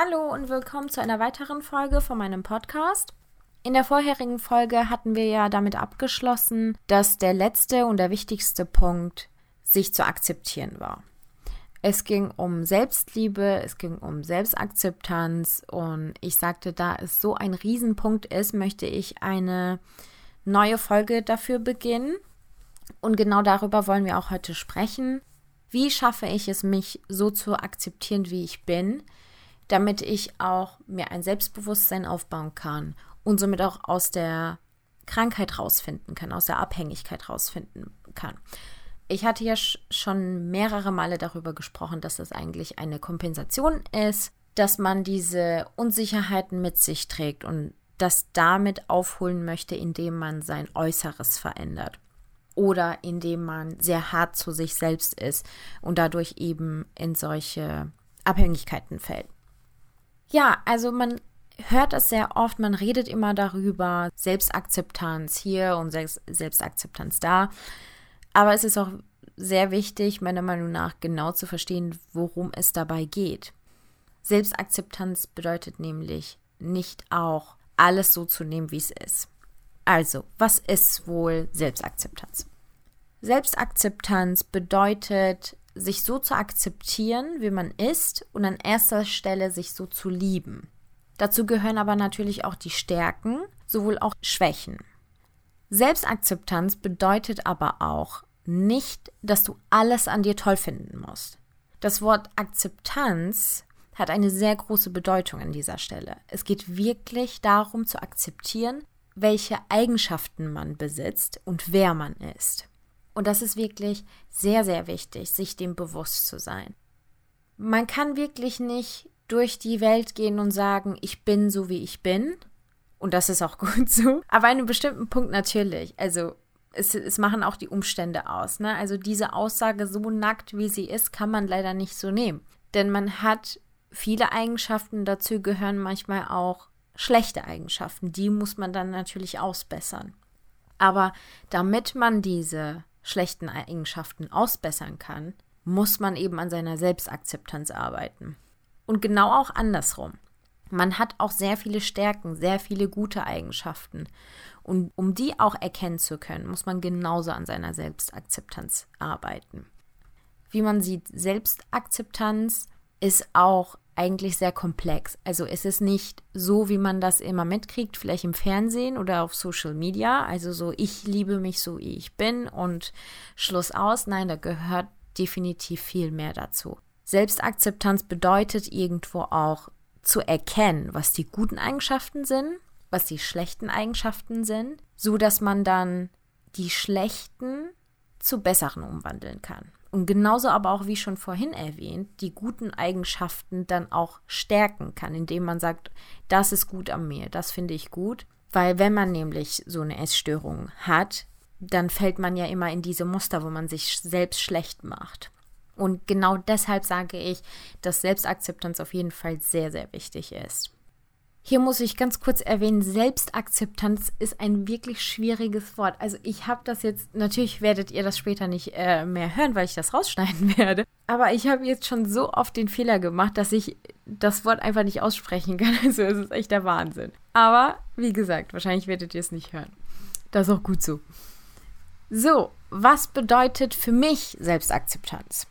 Hallo und willkommen zu einer weiteren Folge von meinem Podcast. In der vorherigen Folge hatten wir ja damit abgeschlossen, dass der letzte und der wichtigste Punkt sich zu akzeptieren war. Es ging um Selbstliebe, es ging um Selbstakzeptanz und ich sagte, da es so ein Riesenpunkt ist, möchte ich eine neue Folge dafür beginnen. Und genau darüber wollen wir auch heute sprechen. Wie schaffe ich es, mich so zu akzeptieren, wie ich bin, damit ich auch mir ein Selbstbewusstsein aufbauen kann und somit auch aus der Krankheit rausfinden kann, aus der Abhängigkeit rausfinden kann. Ich hatte ja schon mehrere Male darüber gesprochen, dass es eigentlich eine Kompensation ist, dass man diese Unsicherheiten mit sich trägt und das damit aufholen möchte, indem man sein Äußeres verändert oder indem man sehr hart zu sich selbst ist und dadurch eben in solche Abhängigkeiten fällt. Ja, also man hört es sehr oft, man redet immer darüber, Selbstakzeptanz hier und Selbstakzeptanz da. Aber es ist auch sehr wichtig, meiner Meinung nach, genau zu verstehen, worum es dabei geht. Selbstakzeptanz bedeutet nämlich nicht auch alles so zu nehmen, wie es ist. Also, was ist wohl Selbstakzeptanz? Selbstakzeptanz bedeutet, sich so zu akzeptieren, wie man ist und an erster Stelle sich so zu lieben. Dazu gehören aber natürlich auch die Stärken, sowohl auch Schwächen. Selbstakzeptanz bedeutet aber auch nicht, dass du alles an dir toll finden musst. Das Wort Akzeptanz hat eine sehr große Bedeutung an dieser Stelle. Es geht wirklich darum zu akzeptieren, welche Eigenschaften man besitzt und wer man ist. Und das ist wirklich sehr, sehr wichtig, sich dem bewusst zu sein. Man kann wirklich nicht durch die Welt gehen und sagen, ich bin so, wie ich bin. Und das ist auch gut so. Aber an einem bestimmten Punkt natürlich. Also es, es machen auch die Umstände aus. Ne? Also diese Aussage, so nackt wie sie ist, kann man leider nicht so nehmen. Denn man hat viele Eigenschaften, dazu gehören manchmal auch schlechte Eigenschaften. Die muss man dann natürlich ausbessern. Aber damit man diese schlechten Eigenschaften ausbessern kann, muss man eben an seiner Selbstakzeptanz arbeiten. Und genau auch andersrum. Man hat auch sehr viele Stärken, sehr viele gute Eigenschaften. Und um die auch erkennen zu können, muss man genauso an seiner Selbstakzeptanz arbeiten. Wie man sieht, Selbstakzeptanz ist auch eigentlich sehr komplex. Also es ist nicht so, wie man das immer mitkriegt, vielleicht im Fernsehen oder auf Social Media. Also so, ich liebe mich so, wie ich bin und Schluss aus. Nein, da gehört definitiv viel mehr dazu. Selbstakzeptanz bedeutet irgendwo auch zu erkennen, was die guten Eigenschaften sind, was die schlechten Eigenschaften sind, so dass man dann die schlechten zu besseren umwandeln kann und genauso aber auch, wie schon vorhin erwähnt, die guten Eigenschaften dann auch stärken kann, indem man sagt, das ist gut an mir, das finde ich gut. Weil wenn man nämlich so eine Essstörung hat, dann fällt man ja immer in diese Muster, wo man sich selbst schlecht macht. Und genau deshalb sage ich, dass Selbstakzeptanz auf jeden Fall sehr, sehr wichtig ist. Hier muss ich ganz kurz erwähnen, Selbstakzeptanz ist ein wirklich schwieriges Wort. Also ich habe das jetzt, natürlich werdet ihr das später nicht äh, mehr hören, weil ich das rausschneiden werde. Aber ich habe jetzt schon so oft den Fehler gemacht, dass ich das Wort einfach nicht aussprechen kann. Also es ist echt der Wahnsinn. Aber wie gesagt, wahrscheinlich werdet ihr es nicht hören. Das ist auch gut so. So, was bedeutet für mich Selbstakzeptanz?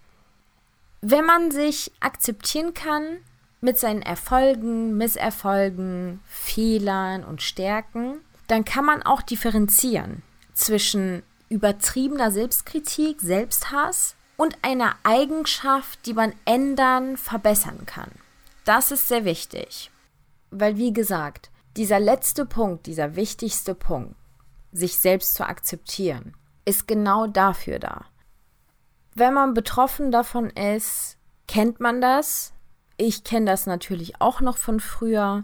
Wenn man sich akzeptieren kann, mit seinen Erfolgen, Misserfolgen, Fehlern und Stärken, dann kann man auch differenzieren zwischen übertriebener Selbstkritik, Selbsthass und einer Eigenschaft, die man ändern, verbessern kann. Das ist sehr wichtig, weil wie gesagt, dieser letzte Punkt, dieser wichtigste Punkt, sich selbst zu akzeptieren, ist genau dafür da. Wenn man betroffen davon ist, kennt man das, ich kenne das natürlich auch noch von früher,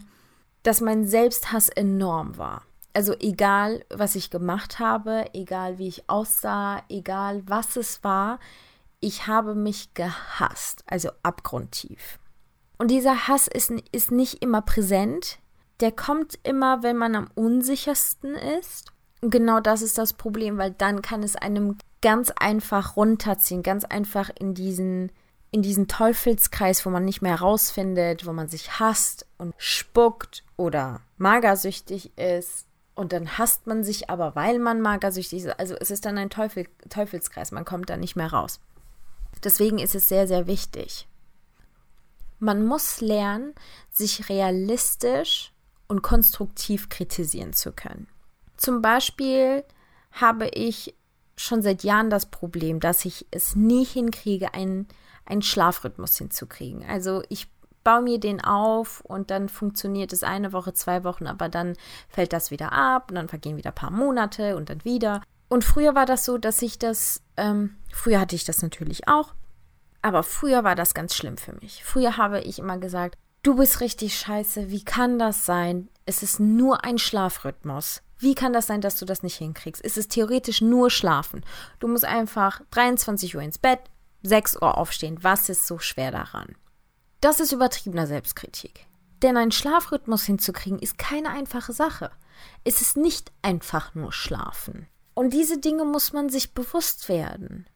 dass mein Selbsthass enorm war. Also egal, was ich gemacht habe, egal wie ich aussah, egal was es war, ich habe mich gehasst, also abgrundtief. Und dieser Hass ist, ist nicht immer präsent, der kommt immer, wenn man am unsichersten ist. Und genau das ist das Problem, weil dann kann es einem ganz einfach runterziehen, ganz einfach in diesen in diesen Teufelskreis, wo man nicht mehr rausfindet, wo man sich hasst und spuckt oder magersüchtig ist. Und dann hasst man sich aber, weil man magersüchtig ist. Also es ist dann ein Teufel, Teufelskreis, man kommt da nicht mehr raus. Deswegen ist es sehr, sehr wichtig. Man muss lernen, sich realistisch und konstruktiv kritisieren zu können. Zum Beispiel habe ich schon seit Jahren das Problem, dass ich es nie hinkriege, einen, einen Schlafrhythmus hinzukriegen. Also ich baue mir den auf und dann funktioniert es eine Woche, zwei Wochen, aber dann fällt das wieder ab und dann vergehen wieder ein paar Monate und dann wieder. Und früher war das so, dass ich das, ähm, früher hatte ich das natürlich auch, aber früher war das ganz schlimm für mich. Früher habe ich immer gesagt, du bist richtig scheiße, wie kann das sein? Es ist nur ein Schlafrhythmus. Wie kann das sein, dass du das nicht hinkriegst? Es ist theoretisch nur Schlafen. Du musst einfach 23 Uhr ins Bett, 6 Uhr aufstehen. Was ist so schwer daran? Das ist übertriebener Selbstkritik. Denn einen Schlafrhythmus hinzukriegen ist keine einfache Sache. Es ist nicht einfach nur Schlafen. Und diese Dinge muss man sich bewusst werden.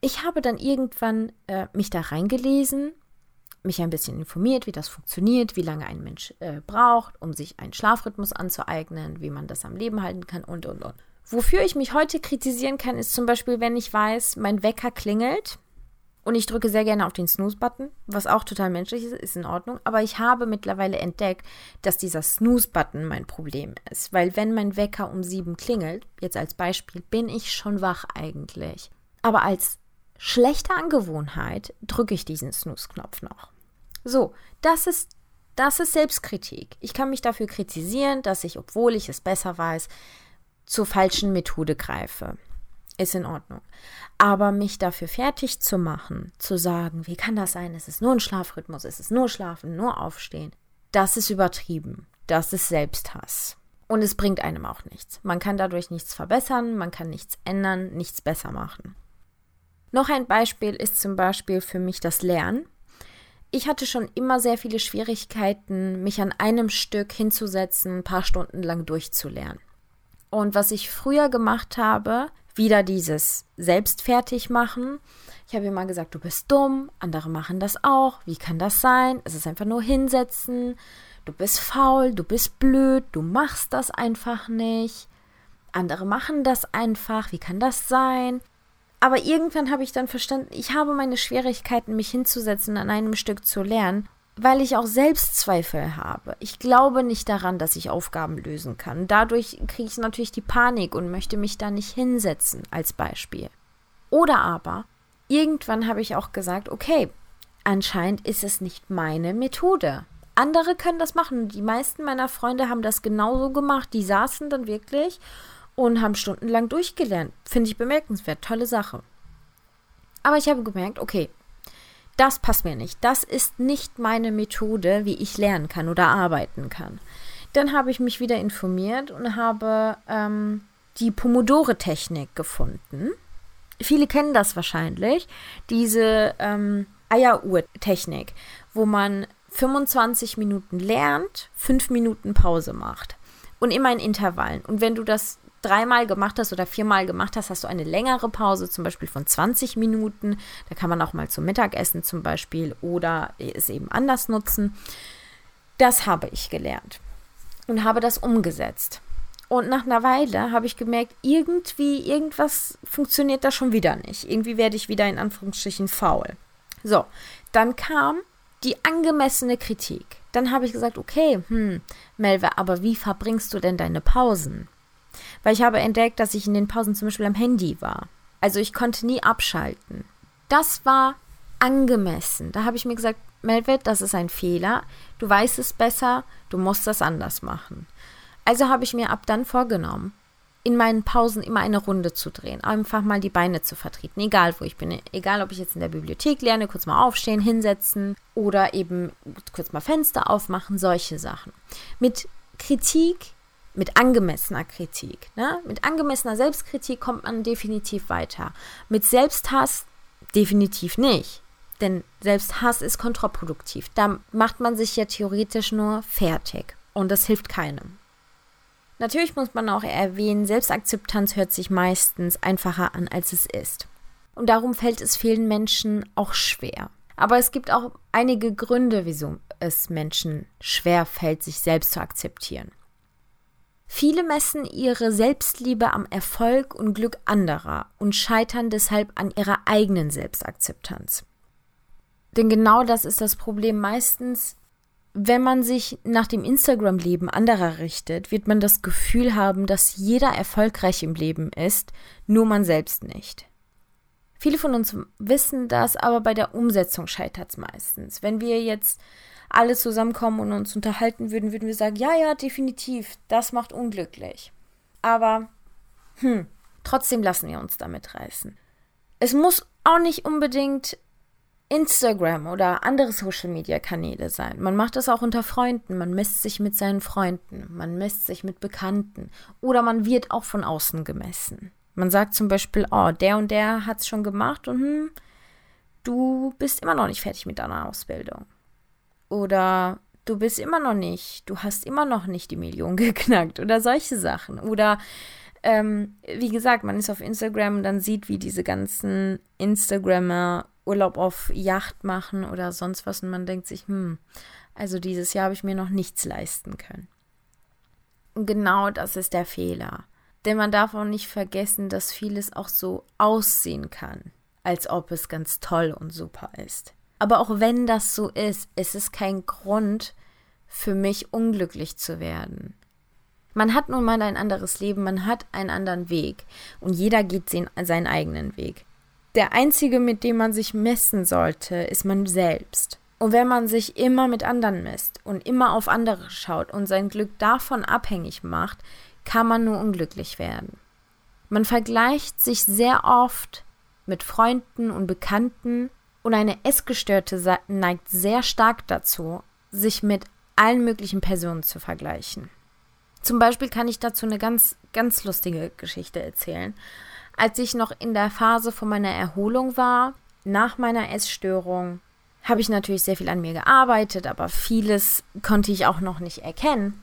Ich habe dann irgendwann äh, mich da reingelesen mich ein bisschen informiert, wie das funktioniert, wie lange ein Mensch äh, braucht, um sich einen Schlafrhythmus anzueignen, wie man das am Leben halten kann und, und, und. Wofür ich mich heute kritisieren kann, ist zum Beispiel, wenn ich weiß, mein Wecker klingelt und ich drücke sehr gerne auf den Snooze-Button, was auch total menschlich ist, ist in Ordnung. Aber ich habe mittlerweile entdeckt, dass dieser Snooze-Button mein Problem ist. Weil wenn mein Wecker um sieben klingelt, jetzt als Beispiel, bin ich schon wach eigentlich. Aber als schlechte Angewohnheit drücke ich diesen Snooze-Knopf noch. So, das ist, das ist Selbstkritik. Ich kann mich dafür kritisieren, dass ich, obwohl ich es besser weiß, zur falschen Methode greife. Ist in Ordnung. Aber mich dafür fertig zu machen, zu sagen, wie kann das sein, es ist nur ein Schlafrhythmus, es ist nur Schlafen, nur Aufstehen, das ist übertrieben. Das ist Selbsthass. Und es bringt einem auch nichts. Man kann dadurch nichts verbessern, man kann nichts ändern, nichts besser machen. Noch ein Beispiel ist zum Beispiel für mich das Lernen ich hatte schon immer sehr viele Schwierigkeiten, mich an einem Stück hinzusetzen, ein paar Stunden lang durchzulernen. Und was ich früher gemacht habe, wieder dieses selbstfertig machen. Ich habe immer gesagt, du bist dumm, andere machen das auch. Wie kann das sein? Es ist einfach nur hinsetzen. Du bist faul, du bist blöd, du machst das einfach nicht. Andere machen das einfach. Wie kann das sein? Aber irgendwann habe ich dann verstanden, ich habe meine Schwierigkeiten, mich hinzusetzen, an einem Stück zu lernen, weil ich auch Selbstzweifel habe. Ich glaube nicht daran, dass ich Aufgaben lösen kann. Dadurch kriege ich natürlich die Panik und möchte mich da nicht hinsetzen, als Beispiel. Oder aber, irgendwann habe ich auch gesagt, okay, anscheinend ist es nicht meine Methode. Andere können das machen. Die meisten meiner Freunde haben das genauso gemacht. Die saßen dann wirklich und haben stundenlang durchgelernt. Finde ich bemerkenswert, tolle Sache. Aber ich habe gemerkt, okay, das passt mir nicht. Das ist nicht meine Methode, wie ich lernen kann oder arbeiten kann. Dann habe ich mich wieder informiert und habe ähm, die Pomodore-Technik gefunden. Viele kennen das wahrscheinlich, diese ähm, Eieruhr-Technik, wo man 25 Minuten lernt, 5 Minuten Pause macht. Und immer in Intervallen. Und wenn du das dreimal gemacht hast oder viermal gemacht hast, hast du eine längere Pause, zum Beispiel von 20 Minuten. Da kann man auch mal zum Mittagessen zum Beispiel oder es eben anders nutzen. Das habe ich gelernt und habe das umgesetzt. Und nach einer Weile habe ich gemerkt, irgendwie, irgendwas funktioniert da schon wieder nicht. Irgendwie werde ich wieder in Anführungsstrichen faul. So, dann kam die angemessene Kritik. Dann habe ich gesagt, okay, hm, Melve, aber wie verbringst du denn deine Pausen? Weil ich habe entdeckt, dass ich in den Pausen zum Beispiel am Handy war. Also ich konnte nie abschalten. Das war angemessen. Da habe ich mir gesagt, Melvet, das ist ein Fehler. Du weißt es besser, du musst das anders machen. Also habe ich mir ab dann vorgenommen, in meinen Pausen immer eine Runde zu drehen, einfach mal die Beine zu vertreten, egal wo ich bin, egal ob ich jetzt in der Bibliothek lerne, kurz mal aufstehen, hinsetzen oder eben kurz mal Fenster aufmachen, solche Sachen. Mit Kritik mit angemessener Kritik. Ne? Mit angemessener Selbstkritik kommt man definitiv weiter. Mit Selbsthass definitiv nicht. Denn Selbsthass ist kontraproduktiv. Da macht man sich ja theoretisch nur fertig. Und das hilft keinem. Natürlich muss man auch erwähnen, Selbstakzeptanz hört sich meistens einfacher an, als es ist. Und darum fällt es vielen Menschen auch schwer. Aber es gibt auch einige Gründe, wieso es Menschen schwer fällt, sich selbst zu akzeptieren. Viele messen ihre Selbstliebe am Erfolg und Glück anderer und scheitern deshalb an ihrer eigenen Selbstakzeptanz. Denn genau das ist das Problem. Meistens, wenn man sich nach dem Instagram-Leben anderer richtet, wird man das Gefühl haben, dass jeder erfolgreich im Leben ist, nur man selbst nicht. Viele von uns wissen das, aber bei der Umsetzung scheitert es meistens. Wenn wir jetzt alle zusammenkommen und uns unterhalten würden, würden wir sagen, ja, ja, definitiv, das macht unglücklich. Aber, hm, trotzdem lassen wir uns damit reißen. Es muss auch nicht unbedingt Instagram oder andere Social-Media-Kanäle sein. Man macht das auch unter Freunden. Man misst sich mit seinen Freunden. Man misst sich mit Bekannten. Oder man wird auch von außen gemessen. Man sagt zum Beispiel, oh, der und der hat es schon gemacht und hm, du bist immer noch nicht fertig mit deiner Ausbildung. Oder du bist immer noch nicht, du hast immer noch nicht die Million geknackt oder solche Sachen. Oder ähm, wie gesagt, man ist auf Instagram und dann sieht, wie diese ganzen Instagrammer Urlaub auf Yacht machen oder sonst was und man denkt sich, hm, also dieses Jahr habe ich mir noch nichts leisten können. Und genau das ist der Fehler. Denn man darf auch nicht vergessen, dass vieles auch so aussehen kann, als ob es ganz toll und super ist. Aber auch wenn das so ist, ist es kein Grund für mich unglücklich zu werden. Man hat nun mal ein anderes Leben, man hat einen anderen Weg und jeder geht seinen eigenen Weg. Der einzige, mit dem man sich messen sollte, ist man selbst. Und wenn man sich immer mit anderen misst und immer auf andere schaut und sein Glück davon abhängig macht, kann man nur unglücklich werden. Man vergleicht sich sehr oft mit Freunden und Bekannten und eine Essgestörte neigt sehr stark dazu, sich mit allen möglichen Personen zu vergleichen. Zum Beispiel kann ich dazu eine ganz, ganz lustige Geschichte erzählen. Als ich noch in der Phase von meiner Erholung war, nach meiner Essstörung, habe ich natürlich sehr viel an mir gearbeitet, aber vieles konnte ich auch noch nicht erkennen.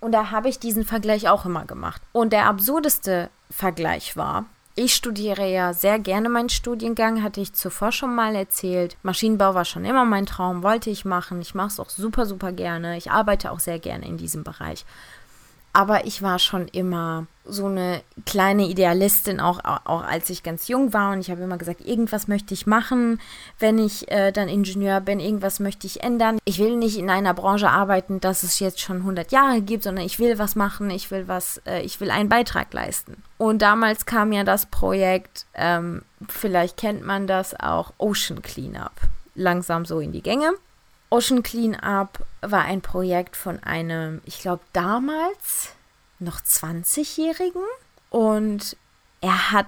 Und da habe ich diesen Vergleich auch immer gemacht. Und der absurdeste Vergleich war, ich studiere ja sehr gerne meinen Studiengang, hatte ich zuvor schon mal erzählt. Maschinenbau war schon immer mein Traum, wollte ich machen. Ich mache es auch super, super gerne. Ich arbeite auch sehr gerne in diesem Bereich. Aber ich war schon immer so eine kleine Idealistin, auch, auch als ich ganz jung war. Und ich habe immer gesagt, irgendwas möchte ich machen, wenn ich äh, dann Ingenieur bin, irgendwas möchte ich ändern. Ich will nicht in einer Branche arbeiten, dass es jetzt schon 100 Jahre gibt, sondern ich will was machen, ich will was, äh, ich will einen Beitrag leisten. Und damals kam ja das Projekt, ähm, vielleicht kennt man das auch, Ocean Cleanup, langsam so in die Gänge. Ocean Cleanup war ein Projekt von einem, ich glaube damals noch 20-Jährigen und er hat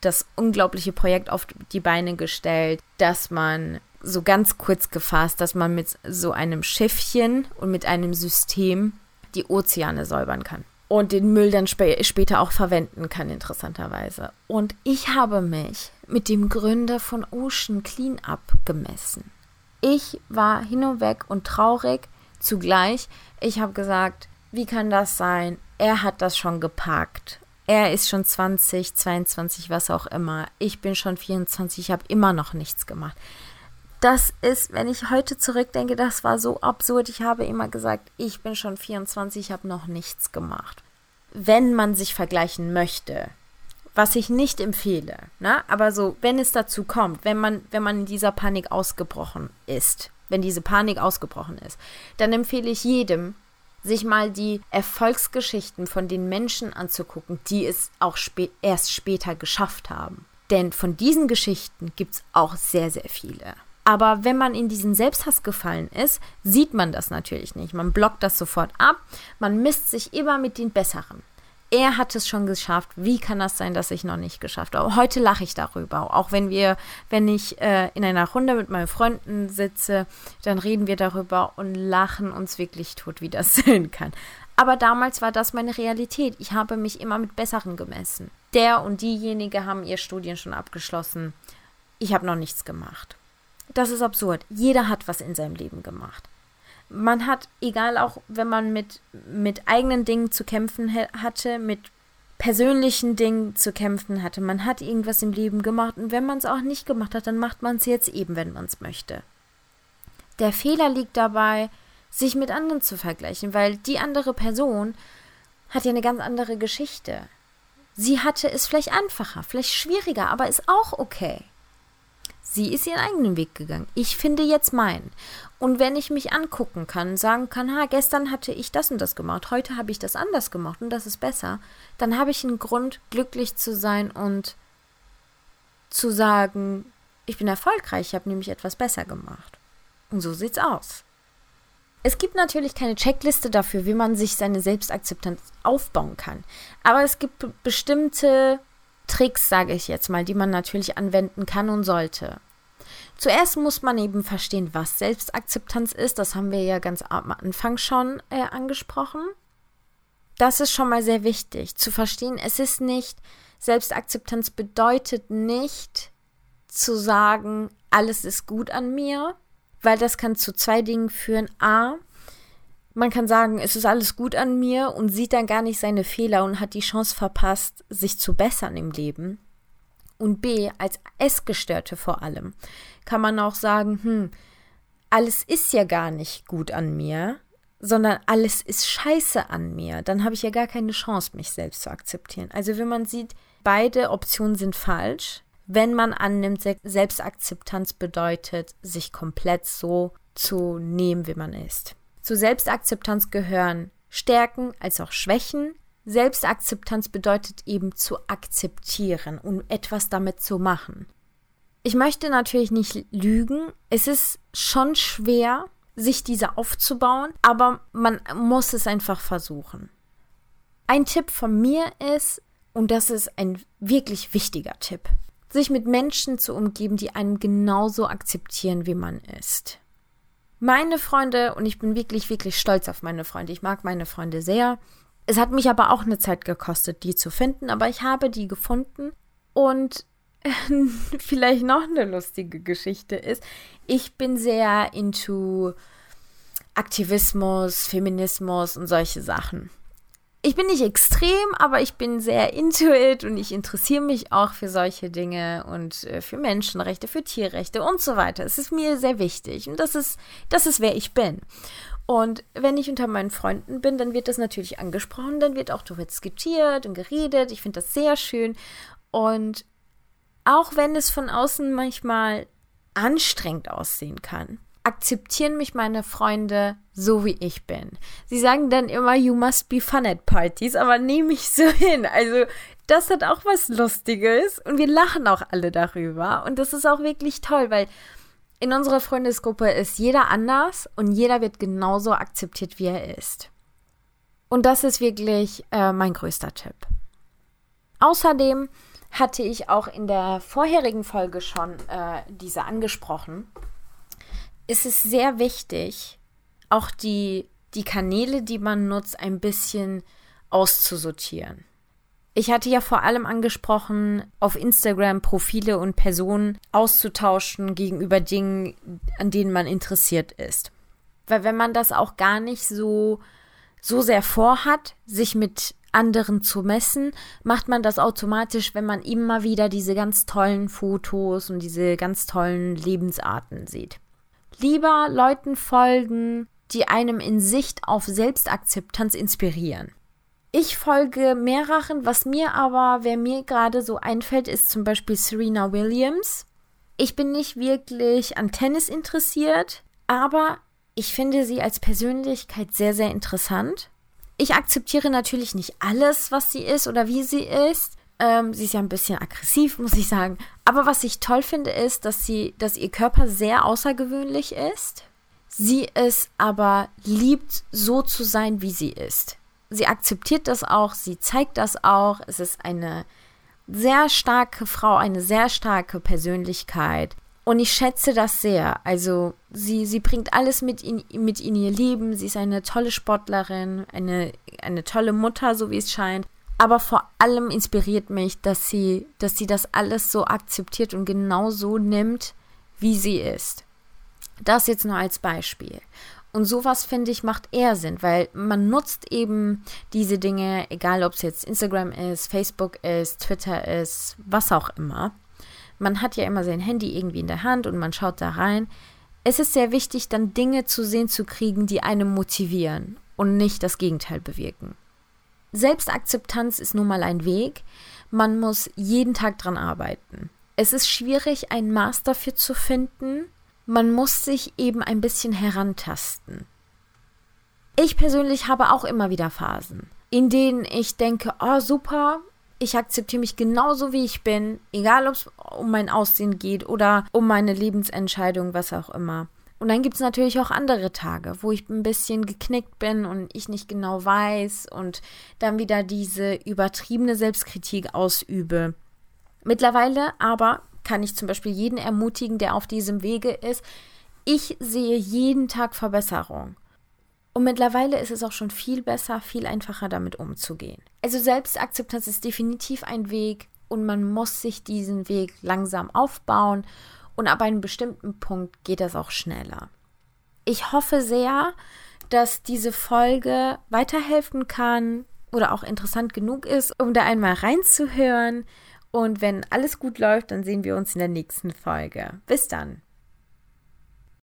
das unglaubliche Projekt auf die Beine gestellt, dass man so ganz kurz gefasst, dass man mit so einem Schiffchen und mit einem System die Ozeane säubern kann und den Müll dann sp später auch verwenden kann, interessanterweise. Und ich habe mich mit dem Gründer von Ocean Cleanup gemessen. Ich war hin und weg und traurig zugleich. Ich habe gesagt, wie kann das sein? Er hat das schon gepackt. Er ist schon 20, 22, was auch immer. Ich bin schon 24, ich habe immer noch nichts gemacht. Das ist, wenn ich heute zurückdenke, das war so absurd. Ich habe immer gesagt, ich bin schon 24, ich habe noch nichts gemacht. Wenn man sich vergleichen möchte, was ich nicht empfehle, ne? aber so, wenn es dazu kommt, wenn man, wenn man in dieser Panik ausgebrochen ist, wenn diese Panik ausgebrochen ist, dann empfehle ich jedem, sich mal die Erfolgsgeschichten von den Menschen anzugucken, die es auch spä erst später geschafft haben. Denn von diesen Geschichten gibt es auch sehr, sehr viele. Aber wenn man in diesen Selbsthass gefallen ist, sieht man das natürlich nicht. Man blockt das sofort ab. Man misst sich immer mit den Besseren er hat es schon geschafft. Wie kann das sein, dass ich noch nicht geschafft habe? Heute lache ich darüber. Auch wenn wir, wenn ich äh, in einer Runde mit meinen Freunden sitze, dann reden wir darüber und lachen uns wirklich tot, wie das sein kann. Aber damals war das meine Realität. Ich habe mich immer mit Besseren gemessen. Der und diejenige haben ihr Studien schon abgeschlossen. Ich habe noch nichts gemacht. Das ist absurd. Jeder hat was in seinem Leben gemacht man hat, egal auch wenn man mit, mit eigenen Dingen zu kämpfen hatte, mit persönlichen Dingen zu kämpfen hatte. Man hat irgendwas im Leben gemacht und wenn man es auch nicht gemacht hat, dann macht man es jetzt eben, wenn man es möchte. Der Fehler liegt dabei, sich mit anderen zu vergleichen, weil die andere Person hat ja eine ganz andere Geschichte. Sie hatte es vielleicht einfacher, vielleicht schwieriger, aber ist auch okay. Sie ist ihren eigenen Weg gegangen. Ich finde jetzt meinen. Und wenn ich mich angucken kann, sagen kann, ha, gestern hatte ich das und das gemacht, heute habe ich das anders gemacht und das ist besser, dann habe ich einen Grund, glücklich zu sein und zu sagen, ich bin erfolgreich, ich habe nämlich etwas besser gemacht. Und so sieht's aus. Es gibt natürlich keine Checkliste dafür, wie man sich seine Selbstakzeptanz aufbauen kann. Aber es gibt bestimmte Tricks, sage ich jetzt mal, die man natürlich anwenden kann und sollte. Zuerst muss man eben verstehen, was Selbstakzeptanz ist. Das haben wir ja ganz am Anfang schon äh, angesprochen. Das ist schon mal sehr wichtig zu verstehen. Es ist nicht, Selbstakzeptanz bedeutet nicht zu sagen, alles ist gut an mir, weil das kann zu zwei Dingen führen. A, man kann sagen, es ist alles gut an mir und sieht dann gar nicht seine Fehler und hat die Chance verpasst, sich zu bessern im Leben. Und B, als Essgestörte vor allem, kann man auch sagen, hm, alles ist ja gar nicht gut an mir, sondern alles ist scheiße an mir. Dann habe ich ja gar keine Chance, mich selbst zu akzeptieren. Also wenn man sieht, beide Optionen sind falsch, wenn man annimmt, Selbstakzeptanz bedeutet, sich komplett so zu nehmen, wie man ist. Zu Selbstakzeptanz gehören Stärken als auch Schwächen. Selbstakzeptanz bedeutet eben zu akzeptieren und etwas damit zu machen. Ich möchte natürlich nicht lügen. Es ist schon schwer, sich diese aufzubauen, aber man muss es einfach versuchen. Ein Tipp von mir ist, und das ist ein wirklich wichtiger Tipp, sich mit Menschen zu umgeben, die einen genauso akzeptieren, wie man ist. Meine Freunde, und ich bin wirklich, wirklich stolz auf meine Freunde, ich mag meine Freunde sehr. Es hat mich aber auch eine Zeit gekostet, die zu finden, aber ich habe die gefunden. Und vielleicht noch eine lustige Geschichte ist, ich bin sehr into Aktivismus, Feminismus und solche Sachen ich bin nicht extrem, aber ich bin sehr intuit und ich interessiere mich auch für solche Dinge und äh, für Menschenrechte, für Tierrechte und so weiter. Es ist mir sehr wichtig und das ist, das ist wer ich bin. Und wenn ich unter meinen Freunden bin, dann wird das natürlich angesprochen, dann wird auch darüber diskutiert und geredet. Ich finde das sehr schön. Und auch wenn es von außen manchmal anstrengend aussehen kann, akzeptieren mich meine Freunde so, wie ich bin. Sie sagen dann immer, you must be fun at parties, aber nehme ich so hin. Also, das hat auch was Lustiges und wir lachen auch alle darüber. Und das ist auch wirklich toll, weil in unserer Freundesgruppe ist jeder anders und jeder wird genauso akzeptiert, wie er ist. Und das ist wirklich äh, mein größter Tipp. Außerdem hatte ich auch in der vorherigen Folge schon äh, diese angesprochen ist es sehr wichtig, auch die, die Kanäle, die man nutzt, ein bisschen auszusortieren. Ich hatte ja vor allem angesprochen, auf Instagram Profile und Personen auszutauschen gegenüber Dingen, an denen man interessiert ist. Weil wenn man das auch gar nicht so, so sehr vorhat, sich mit anderen zu messen, macht man das automatisch, wenn man immer wieder diese ganz tollen Fotos und diese ganz tollen Lebensarten sieht lieber Leuten folgen, die einem in Sicht auf Selbstakzeptanz inspirieren. Ich folge mehreren, was mir aber, wer mir gerade so einfällt, ist zum Beispiel Serena Williams. Ich bin nicht wirklich an Tennis interessiert, aber ich finde sie als Persönlichkeit sehr, sehr interessant. Ich akzeptiere natürlich nicht alles, was sie ist oder wie sie ist. Ähm, sie ist ja ein bisschen aggressiv, muss ich sagen. Aber was ich toll finde, ist, dass sie, dass ihr Körper sehr außergewöhnlich ist. Sie es aber liebt, so zu sein, wie sie ist. Sie akzeptiert das auch, sie zeigt das auch. Es ist eine sehr starke Frau, eine sehr starke Persönlichkeit. Und ich schätze das sehr. Also sie, sie bringt alles mit in, mit in ihr Leben. Sie ist eine tolle Sportlerin, eine, eine tolle Mutter, so wie es scheint aber vor allem inspiriert mich, dass sie, dass sie das alles so akzeptiert und genau so nimmt, wie sie ist. Das jetzt nur als Beispiel. Und sowas, finde ich, macht eher Sinn, weil man nutzt eben diese Dinge, egal ob es jetzt Instagram ist, Facebook ist, Twitter ist, was auch immer. Man hat ja immer sein Handy irgendwie in der Hand und man schaut da rein. Es ist sehr wichtig, dann Dinge zu sehen zu kriegen, die einem motivieren und nicht das Gegenteil bewirken. Selbstakzeptanz ist nun mal ein Weg. Man muss jeden Tag dran arbeiten. Es ist schwierig, ein Maß dafür zu finden, man muss sich eben ein bisschen herantasten. Ich persönlich habe auch immer wieder Phasen, in denen ich denke, oh super, ich akzeptiere mich genauso wie ich bin, egal ob es um mein Aussehen geht oder um meine Lebensentscheidung, was auch immer. Und dann gibt es natürlich auch andere Tage, wo ich ein bisschen geknickt bin und ich nicht genau weiß und dann wieder diese übertriebene Selbstkritik ausübe. Mittlerweile aber kann ich zum Beispiel jeden ermutigen, der auf diesem Wege ist. Ich sehe jeden Tag Verbesserung. Und mittlerweile ist es auch schon viel besser, viel einfacher damit umzugehen. Also Selbstakzeptanz ist definitiv ein Weg und man muss sich diesen Weg langsam aufbauen und ab einem bestimmten Punkt geht das auch schneller. Ich hoffe sehr, dass diese Folge weiterhelfen kann oder auch interessant genug ist, um da einmal reinzuhören. Und wenn alles gut läuft, dann sehen wir uns in der nächsten Folge. Bis dann.